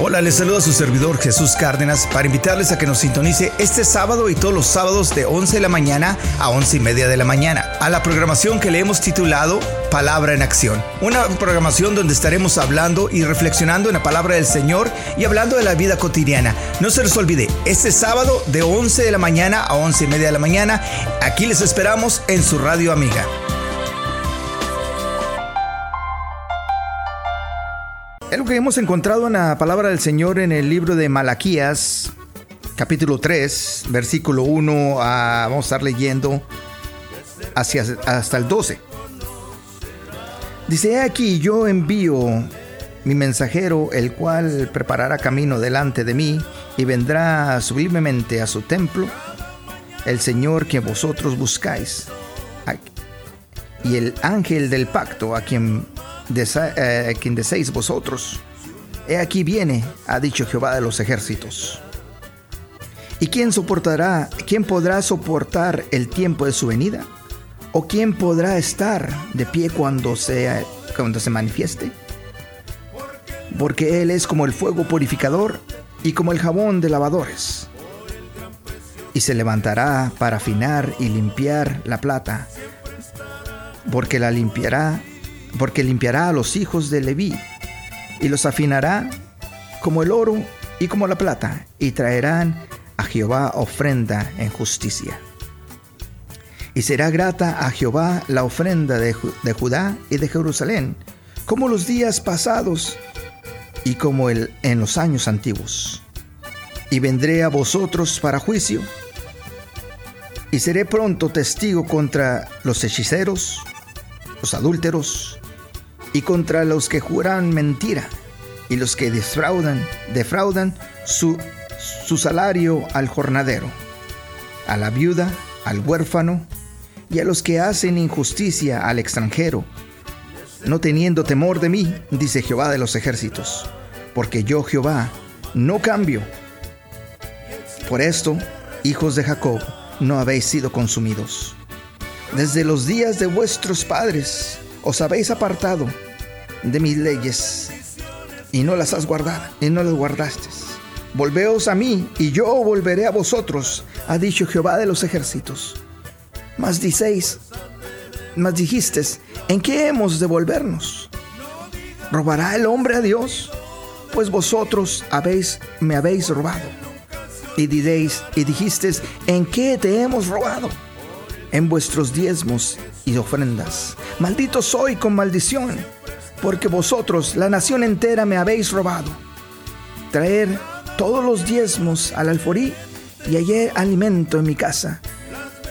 Hola, les saluda su servidor Jesús Cárdenas para invitarles a que nos sintonice este sábado y todos los sábados de 11 de la mañana a 11 y media de la mañana a la programación que le hemos titulado Palabra en Acción. Una programación donde estaremos hablando y reflexionando en la palabra del Señor y hablando de la vida cotidiana. No se les olvide, este sábado de 11 de la mañana a 11 y media de la mañana, aquí les esperamos en su radio amiga. Lo que hemos encontrado en la palabra del Señor en el libro de Malaquías, capítulo 3, versículo 1, vamos a estar leyendo hacia, hasta el 12. Dice, aquí yo envío mi mensajero, el cual preparará camino delante de mí y vendrá sublimemente a su templo, el Señor que vosotros buscáis, y el ángel del pacto a quien eh, quien deseéis vosotros. He aquí viene, ha dicho Jehová de los ejércitos. ¿Y quién soportará, quién podrá soportar el tiempo de su venida? ¿O quién podrá estar de pie cuando, sea, cuando se manifieste? Porque Él es como el fuego purificador y como el jabón de lavadores. Y se levantará para afinar y limpiar la plata, porque la limpiará porque limpiará a los hijos de Leví y los afinará como el oro y como la plata, y traerán a Jehová ofrenda en justicia. Y será grata a Jehová la ofrenda de, Judá y de Jerusalén, como los días pasados y como el, en los años antiguos. Y vendré a vosotros para juicio, y seré pronto testigo contra los hechiceros, los adúlteros, y contra los que juran mentira y los que defraudan, defraudan su, su salario al jornadero, a la viuda, al huérfano y a los que hacen injusticia al extranjero, no teniendo temor de mí, dice Jehová de los ejércitos, porque yo Jehová no cambio. Por esto, hijos de Jacob, no habéis sido consumidos. Desde los días de vuestros padres os habéis apartado de mis leyes y no las has guardado y no las guardaste. Volveos a mí y yo volveré a vosotros, ha dicho Jehová de los ejércitos. Mas diceis, mas dijiste, ¿en qué hemos de volvernos? ¿Robará el hombre a Dios? Pues vosotros habéis, me habéis robado. Y diréis, y dijisteis, ¿en qué te hemos robado? En vuestros diezmos y ofrendas. Maldito soy con maldición porque vosotros, la nación entera, me habéis robado. Traer todos los diezmos al alforí y hallé alimento en mi casa.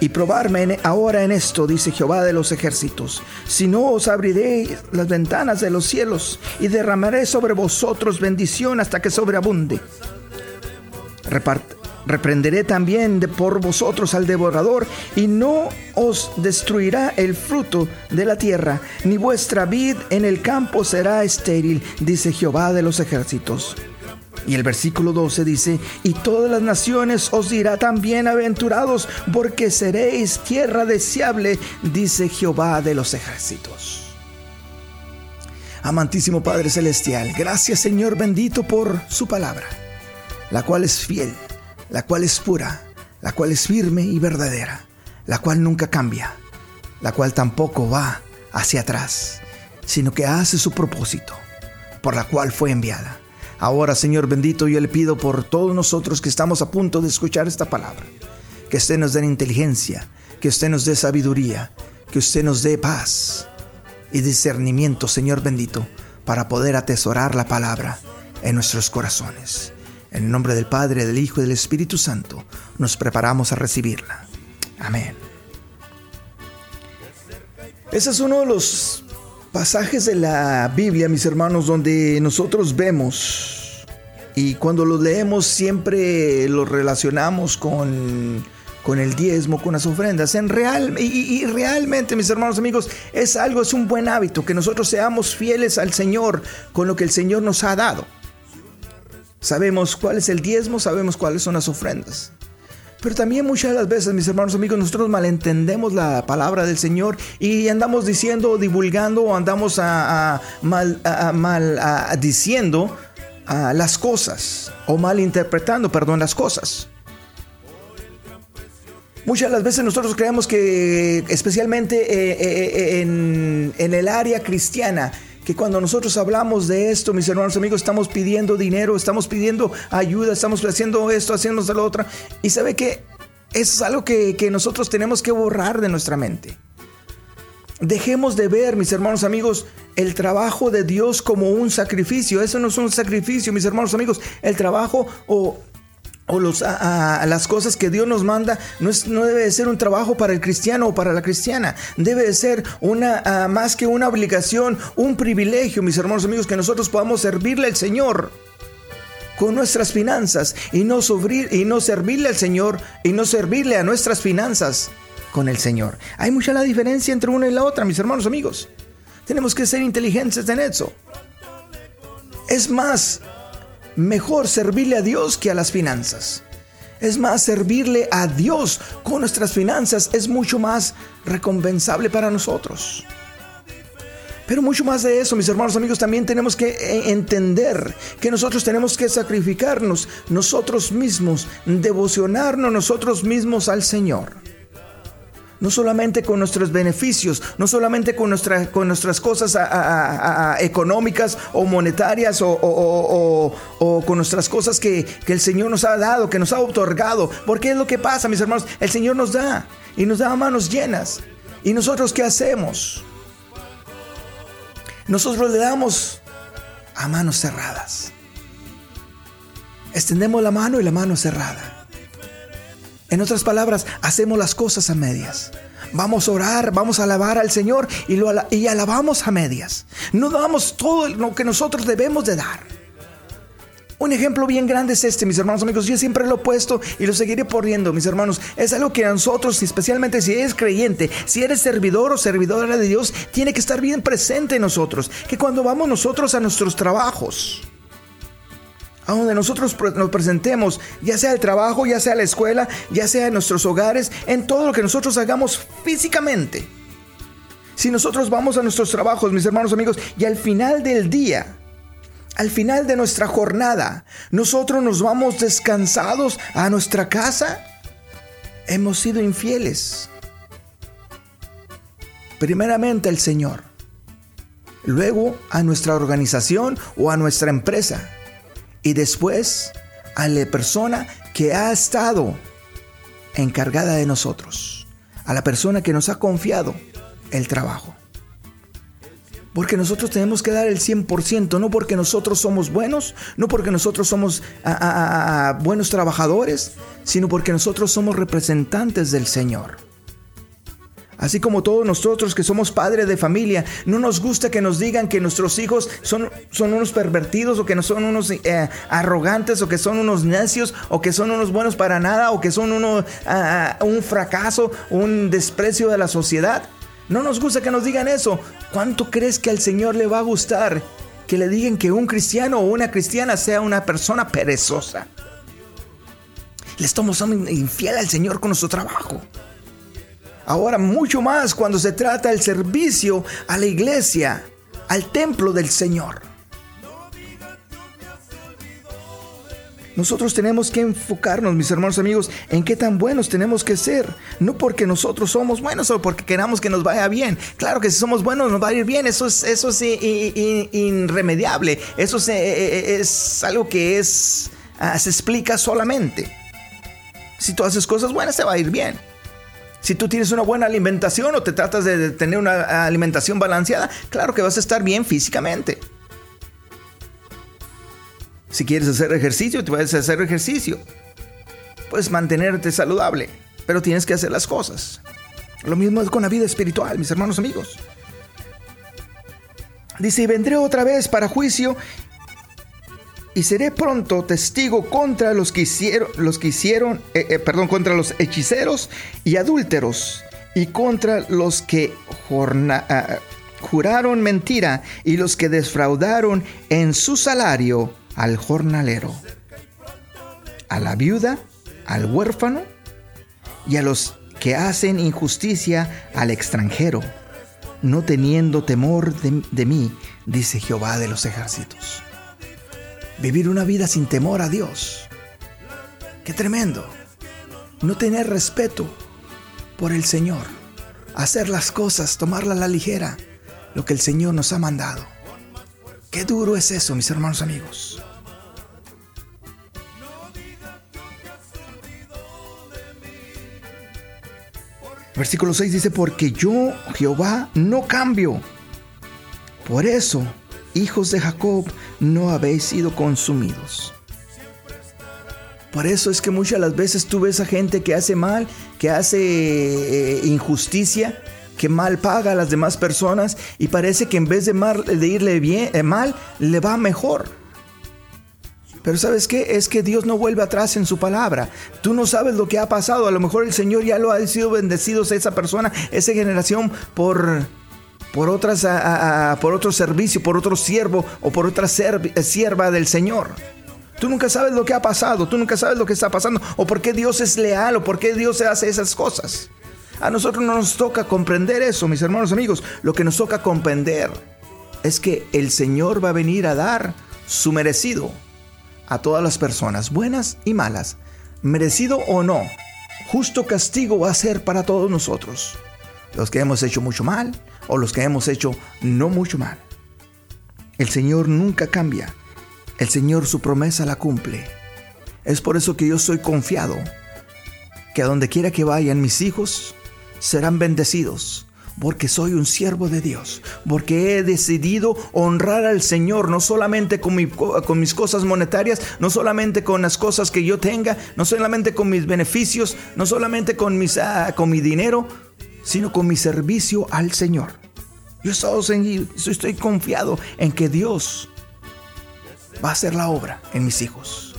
Y probarme ahora en esto, dice Jehová de los ejércitos, si no os abriré las ventanas de los cielos y derramaré sobre vosotros bendición hasta que sobreabunde. Reprenderé también de por vosotros al devorador, y no os destruirá el fruto de la tierra, ni vuestra vid en el campo será estéril, dice Jehová de los ejércitos. Y el versículo 12 dice, y todas las naciones os dirá también aventurados, porque seréis tierra deseable, dice Jehová de los ejércitos. Amantísimo Padre Celestial, gracias Señor bendito por su palabra, la cual es fiel la cual es pura, la cual es firme y verdadera, la cual nunca cambia, la cual tampoco va hacia atrás, sino que hace su propósito, por la cual fue enviada. Ahora, Señor bendito, yo le pido por todos nosotros que estamos a punto de escuchar esta palabra, que usted nos dé inteligencia, que usted nos dé sabiduría, que usted nos dé paz y discernimiento, Señor bendito, para poder atesorar la palabra en nuestros corazones. En el nombre del Padre, del Hijo y del Espíritu Santo, nos preparamos a recibirla. Amén. Ese es uno de los pasajes de la Biblia, mis hermanos, donde nosotros vemos y cuando lo leemos siempre lo relacionamos con, con el diezmo, con las ofrendas. En real, y, y, realmente, mis hermanos amigos, es algo, es un buen hábito que nosotros seamos fieles al Señor con lo que el Señor nos ha dado. Sabemos cuál es el diezmo, sabemos cuáles son las ofrendas. Pero también muchas las veces, mis hermanos amigos, nosotros malentendemos la palabra del Señor y andamos diciendo, divulgando o andamos a, mal, diciendo las cosas o malinterpretando, perdón, las cosas. Muchas las veces nosotros creemos que, especialmente eh, eh, eh, en el área cristiana, que cuando nosotros hablamos de esto, mis hermanos amigos, estamos pidiendo dinero, estamos pidiendo ayuda, estamos haciendo esto, haciendo lo otro. Y sabe que es algo que, que nosotros tenemos que borrar de nuestra mente. Dejemos de ver, mis hermanos amigos, el trabajo de Dios como un sacrificio. Eso no es un sacrificio, mis hermanos amigos. El trabajo o o las cosas que Dios nos manda no, es, no debe de ser un trabajo para el cristiano o para la cristiana. Debe de ser una, más que una obligación, un privilegio, mis hermanos amigos, que nosotros podamos servirle al Señor con nuestras finanzas y no, y no servirle al Señor y no servirle a nuestras finanzas con el Señor. Hay mucha la diferencia entre una y la otra, mis hermanos amigos. Tenemos que ser inteligentes en eso. Es más, mejor servirle a Dios que a las finanzas. Es más, servirle a Dios con nuestras finanzas es mucho más recompensable para nosotros. Pero mucho más de eso, mis hermanos amigos, también tenemos que eh, entender que nosotros tenemos que sacrificarnos nosotros mismos, devocionarnos nosotros mismos al Señor no solamente con nuestros beneficios, no solamente con, con nuestras cosas económicas o monetarias o, con nuestras cosas que, que, el Señor nos ha dado, que nos ha otorgado. Porque es lo que pasa, mis hermanos. El Señor nos da y nos da manos llenas. ¿Y nosotros qué hacemos? Nosotros le damos a manos cerradas. Extendemos la mano y la mano cerrada. En otras palabras, hacemos las cosas a medias. Vamos a orar, vamos a alabar al Señor y, lo, y alabamos a medias. No damos todo lo que nosotros debemos de dar. Un ejemplo bien grande es este, mis hermanos amigos. Yo siempre lo he puesto y lo seguiré poniendo, mis hermanos. Es algo que a nosotros, especialmente si eres creyente, si eres servidor o servidora de Dios, tiene que estar bien presente en nosotros. Que cuando vamos nosotros a nuestros trabajos, a donde nosotros nos presentemos, ya sea el trabajo, ya sea la escuela, ya sea en nuestros hogares, en todo lo que nosotros hagamos físicamente. Si nosotros vamos a nuestros trabajos, mis hermanos amigos, y al final del día, al final de nuestra jornada, nosotros nos vamos descansados a nuestra casa, hemos sido infieles. Primeramente al Señor, luego a nuestra organización o a nuestra empresa y después a la persona que ha estado encargada de nosotros, a la persona que nos ha confiado el trabajo. Porque nosotros tenemos que dar el 100%, no porque nosotros somos buenos, no porque nosotros somos buenos trabajadores, sino porque nosotros somos representantes del Señor. Así como todos nosotros que somos padres de familia, no nos gusta que nos digan que nuestros hijos son, son unos pervertidos o que no son unos eh, arrogantes o que son unos necios o que son unos buenos para nada o que son uno, ah, ah, un fracaso, un desprecio de la sociedad. No nos gusta que nos digan eso. ¿Cuánto crees que al Señor le va a gustar que le digan que un cristiano o una cristiana sea una persona perezosa? Le estamos infiel al Señor con nuestro trabajo. Ahora mucho más cuando se trata del servicio a la iglesia, al templo del Señor. Nosotros tenemos que enfocarnos, mis hermanos amigos, en qué tan buenos tenemos que ser. No porque nosotros somos buenos o porque queramos que nos vaya bien. Claro que si somos buenos nos va a ir bien. Eso es, eso es irremediable. Eso es, eh, eh, algo que es, ah, se explica solamente. Si tú haces cosas buenas, te va a ir bien. Si tú tienes una buena alimentación o te tratas de tener una alimentación balanceada, claro que vas a estar bien físicamente. Si quieres hacer ejercicio, te a hacer ejercicio. Puedes mantenerte saludable, pero tienes que hacer las cosas. Lo mismo es con la vida espiritual, mis hermanos amigos. Dice, y vendré otra vez para juicio y seré pronto testigo contra los que hicieron, los que hicieron eh, eh, perdón, contra los hechiceros y adúlteros, y contra los que ah, juraron mentira y los que defraudaron en su salario al jornalero, a la viuda, al huérfano y a los que hacen injusticia al extranjero, no teniendo temor de mí, dice Jehová de los ejércitos. Vivir una vida sin temor a Dios. Qué tremendo. No tener respeto por el Señor. Hacer las cosas, tomarla a la ligera. Lo que el Señor nos ha mandado. Qué duro es eso, mis hermanos amigos. Versículo 6 dice, porque yo, Jehová, no cambio. Por eso, hijos de Jacob, no habéis sido consumidos. Por eso es que muchas las veces tú ves a gente que hace mal, que hace eh, injusticia, que mal paga a las demás personas y parece que en vez de, irle bien, eh, mal, le va mejor. Pero ¿sabes qué? Es que Dios no vuelve atrás en su palabra. Tú no sabes lo que ha pasado. A lo mejor el Señor ya lo ha sido bendecido a esa persona, esa generación por por otras por otro servicio, por otro siervo o por otra sierva del Señor. Tú nunca sabes lo que ha pasado, tú nunca sabes lo que está pasando o por qué Dios es leal o por qué Dios hace esas cosas. A nosotros no nos toca comprender eso, mis hermanos amigos. Lo que nos toca comprender es que el Señor va a venir a dar su merecido a todas las personas, buenas y malas, merecido o no, justo castigo va a ser para todos nosotros, los que hemos hecho mucho mal o los que hemos hecho no mucho mal. El Señor nunca cambia, el Señor su promesa la cumple. Es por eso que yo soy confiado, que a donde quiera que vayan mis hijos, serán bendecidos, porque soy un siervo de Dios, porque he decidido honrar al Señor, no solamente con, mis cosas monetarias, no solamente con las cosas que yo tenga, no solamente con mis beneficios, no solamente con, mis, ah, con mi dinero, sino con mi servicio al Señor. Yo estoy confiado en que Dios va a hacer la obra en mis hijos.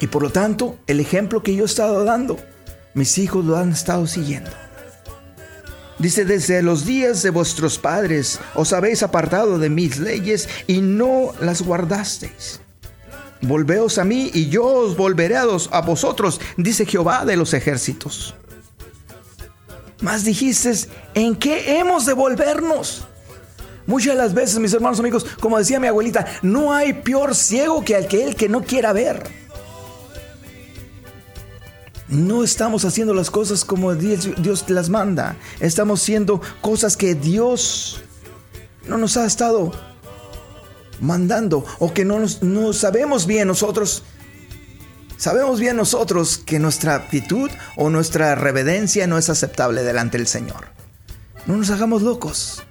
Y por lo tanto, el ejemplo que yo he estado dando, mis hijos lo han estado siguiendo. Dice, desde los días de vuestros padres os habéis apartado de mis leyes y no las guardasteis. Volveos a mí y yo os volveré a vosotros, dice Jehová de los ejércitos. Mas dijiste, ¿en qué hemos de volvernos? Muchas de las veces, mis hermanos amigos, como decía mi abuelita, no hay peor ciego que aquel que no quiera ver no estamos haciendo las cosas como Dios, las manda. Estamos haciendo cosas que Dios no nos ha estado mandando o que no, no sabemos bien nosotros. Sabemos bien nosotros que nuestra actitud o nuestra reverencia no es aceptable delante del Señor. No nos hagamos locos.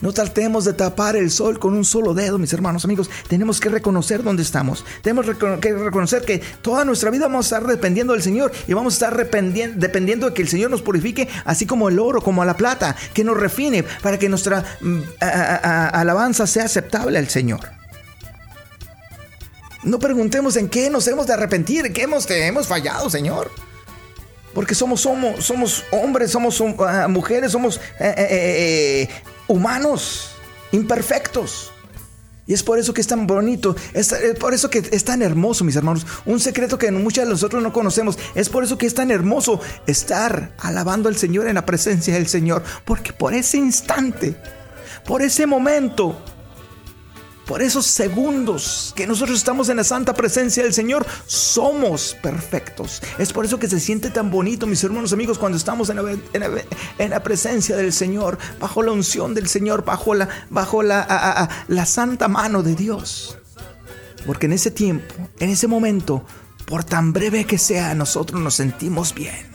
No tratemos de tapar el sol con un solo dedo, mis hermanos amigos. Tenemos que reconocer dónde estamos. Tenemos que reconocer que toda nuestra vida vamos a estar dependiendo del Señor y vamos a estar dependiendo de que el Señor nos purifique, así como el oro, como la plata, que nos refine para que nuestra mm, alabanza sea aceptable al Señor. No preguntemos en qué nos hemos de arrepentir, en qué hemos, hemos fallado, Señor. Porque somos, somos, somos hombres, somos ah, mujeres, somos eh, eh, eh, humanos, imperfectos. Y es por eso que es tan bonito, es, por eso que es tan hermoso, mis hermanos. Un secreto que muchos de nosotros no conocemos. Es por eso que es tan hermoso estar alabando al Señor en la presencia del Señor. Porque por ese instante, por ese momento, por esos segundos que nosotros estamos en la santa presencia del Señor, somos perfectos. Es por eso que se siente tan bonito, mis hermanos amigos, cuando estamos en la, presencia del Señor, bajo la unción del Señor, bajo, la, bajo la, la santa mano de Dios. Porque en ese tiempo, en ese momento, por tan breve que sea, nosotros nos sentimos bien.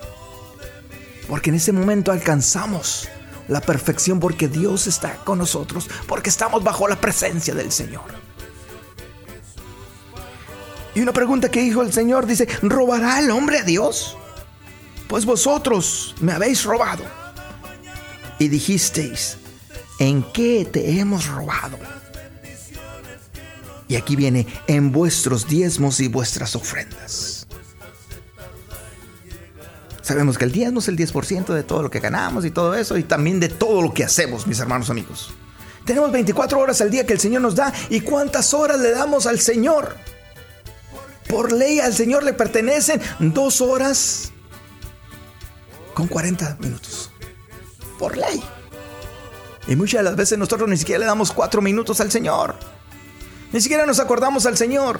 Porque en ese momento alcanzamos la perfección porque Dios está con nosotros, porque estamos bajo la presencia del Señor. Y una pregunta que dijo el Señor dice, ¿robará el hombre a Dios? Pues vosotros me habéis robado. Y dijisteis, ¿en qué te hemos robado? Y aquí viene, en vuestros diezmos y vuestras ofrendas. Sabemos que el diezmo es el 10% de todo lo que ganamos y todo eso, y también de todo lo que hacemos, mis hermanos amigos. Tenemos 24 horas al día que el Señor nos da, y cuántas horas le damos al Señor. Por ley al Señor le pertenecen dos horas con 40 minutos. Por ley. Y muchas de las veces nosotros ni siquiera le damos cuatro minutos al Señor. Ni siquiera nos acordamos al Señor.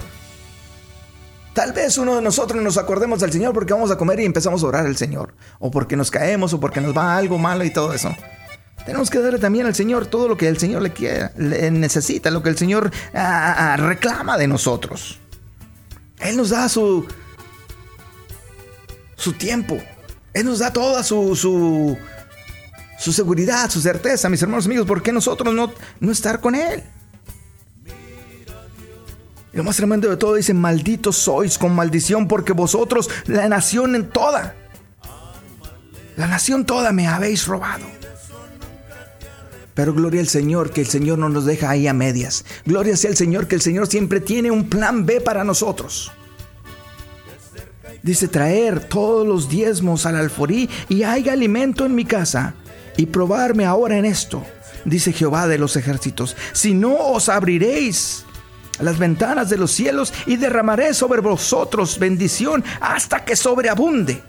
Tal vez uno de nosotros nos acordemos al Señor porque vamos a comer y empezamos a orar al Señor. O porque nos caemos o porque nos va algo malo y todo eso. Tenemos que darle también al Señor todo lo que el Señor le, quiere, necesita, lo que el Señor ah, ah, reclama de nosotros. Él nos da su, su tiempo. Él nos da toda su, su, su seguridad, su certeza, mis hermanos amigos. ¿Por qué nosotros no, no estar con Él? Lo más tremendo de todo dice, malditos sois con maldición porque vosotros, la nación en toda, la nación toda me habéis robado. Pero gloria al Señor, que el Señor no nos deja ahí a medias. Gloria sea al Señor, que el Señor siempre tiene un plan B para nosotros. Dice, traer todos los diezmos al alforí y haya alimento en mi casa y probarme ahora en esto, dice Jehová de los ejércitos. Si no os abriréis las ventanas de los cielos y derramaré sobre vosotros bendición hasta que sobreabunde.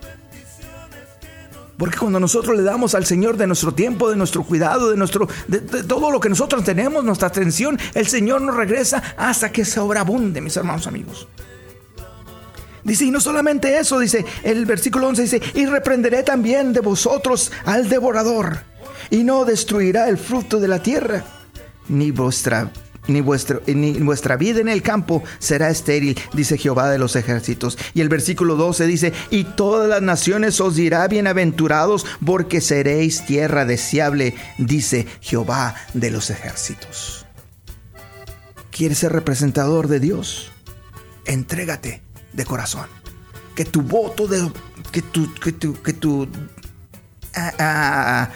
Porque cuando nosotros le damos al Señor de nuestro tiempo, de nuestro cuidado, de, nuestro, de, todo lo que nosotros tenemos, nuestra atención, el Señor nos regresa hasta que sobreabunde, mis hermanos amigos. Dice, y no solamente eso, dice el versículo 11, dice, y reprenderé también de vosotros al devorador, y no destruirá el fruto de la tierra, ni vuestra ni, ni vuestra vida en el campo será estéril, dice Jehová de los ejércitos. Y el versículo 12 dice, y todas las naciones os dirá bienaventurados, porque seréis tierra deseable, dice Jehová de los ejércitos. ¿Quieres ser representador de Dios? Entrégate de corazón. Que tu voto de... Que tu... Que tu, que tu ah, ah,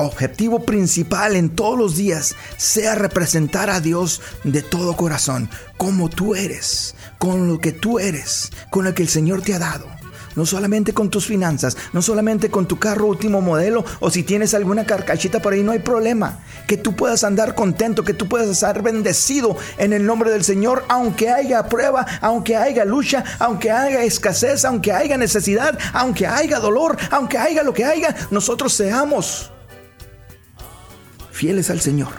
objetivo principal en todos los días sea representar a Dios de todo corazón, como tú eres, con lo que tú eres, con lo que el Señor te ha dado. No solamente con tus finanzas, no solamente con tu carro último modelo o si tienes alguna carcachita por ahí, no hay problema. Que tú puedas andar contento, que tú puedas estar bendecido en el nombre del Señor, aunque haya prueba, aunque haya lucha, aunque haya escasez, aunque haya necesidad, aunque haya dolor, aunque haya lo que haya, nosotros seamos fieles al Señor.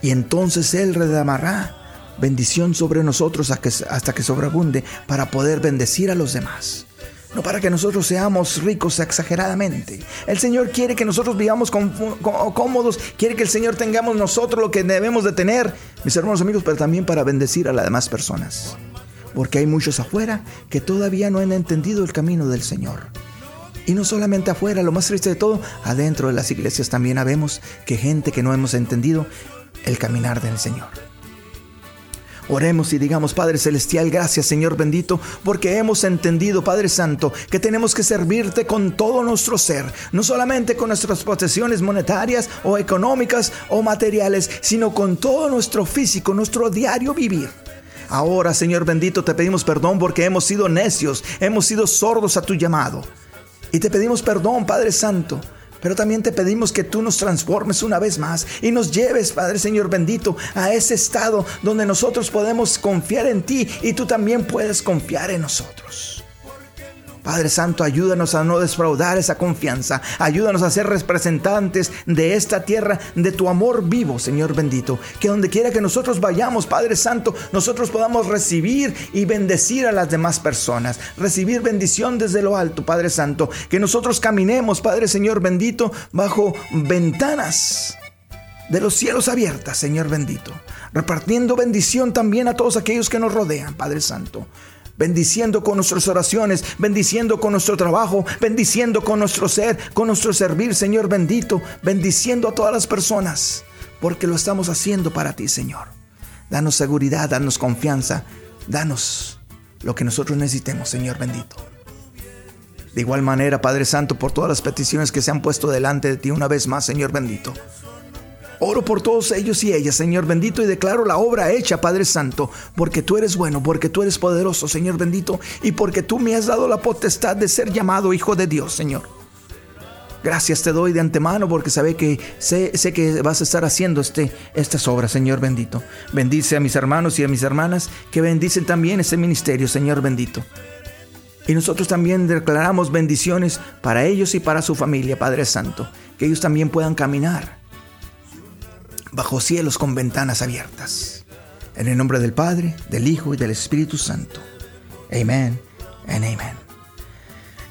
Y entonces Él redamará bendición sobre nosotros hasta que sobreabunde para poder bendecir a los demás. No para que nosotros seamos ricos exageradamente. El Señor quiere que nosotros vivamos cómodos, quiere que el Señor tengamos nosotros lo que debemos de tener, mis hermanos amigos, pero también para bendecir a las demás personas. Porque hay muchos afuera que todavía no han entendido el camino del Señor. Y no solamente afuera, lo más triste de todo, adentro de las iglesias también habemos que gente que no hemos entendido el caminar del Señor. Oremos y digamos, Padre Celestial, gracias Señor bendito, porque hemos entendido, Padre Santo, que tenemos que servirte con todo nuestro ser, no solamente con nuestras posesiones monetarias o económicas o materiales, sino con todo nuestro físico, nuestro diario vivir. Ahora, Señor bendito, te pedimos perdón porque hemos sido necios, hemos sido sordos a tu llamado. Y te pedimos perdón, Padre Santo. Pero también te pedimos que tú nos transformes una vez más y nos lleves, Padre Señor bendito, a ese estado donde nosotros podemos confiar en ti y tú también puedes confiar en nosotros. Padre Santo, ayúdanos a no defraudar esa confianza. Ayúdanos a ser representantes de esta tierra, de tu amor vivo, Señor bendito. Que donde quiera que nosotros vayamos, Padre Santo, nosotros podamos recibir y bendecir a las demás personas. Recibir bendición desde lo alto, Padre Santo. Que nosotros caminemos, Padre Señor bendito, bajo ventanas de los cielos abiertas, Señor bendito. Repartiendo bendición también a todos aquellos que nos rodean, Padre Santo bendiciendo con nuestras oraciones, bendiciendo con nuestro trabajo, bendiciendo con nuestro ser, con nuestro servir, Señor bendito, bendiciendo a todas las personas, porque lo estamos haciendo para ti, Señor. Danos seguridad, danos confianza, danos lo que nosotros necesitemos, Señor bendito. De igual manera, Padre Santo, por todas las peticiones que se han puesto delante de ti una vez más, Señor bendito. Oro por todos ellos y ellas, Señor bendito, y declaro la obra hecha, Padre Santo, porque tú eres bueno, porque tú eres poderoso, Señor bendito, y porque tú me has dado la potestad de ser llamado Hijo de Dios, Señor. Gracias te doy de antemano porque sabe que sé, que vas a estar haciendo este, estas obras, Señor bendito. Bendice a mis hermanos y a mis hermanas que bendicen también este ministerio, Señor bendito. Y nosotros también declaramos bendiciones para ellos y para su familia, Padre Santo, que ellos también puedan caminar bajo cielos con ventanas abiertas. En el nombre del Padre, del Hijo y del Espíritu Santo. Amén and amén.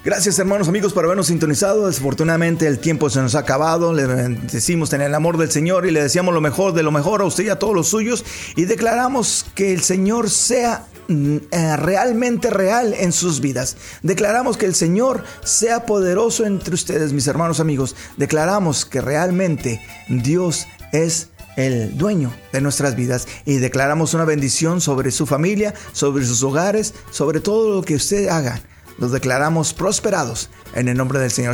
Gracias hermanos amigos por habernos sintonizado. Desafortunadamente el tiempo se nos ha acabado. Le decimos tener el amor del Señor y le deseamos lo mejor de lo mejor a usted y a todos los suyos. Y declaramos que el Señor sea mm, eh, realmente real en sus vidas. Declaramos que el Señor sea poderoso entre ustedes, mis hermanos amigos. Declaramos que realmente Dios es el dueño de nuestras vidas y declaramos una bendición sobre su familia, sobre sus hogares, sobre todo lo que usted haga. Los declaramos prosperados en el nombre del Señor.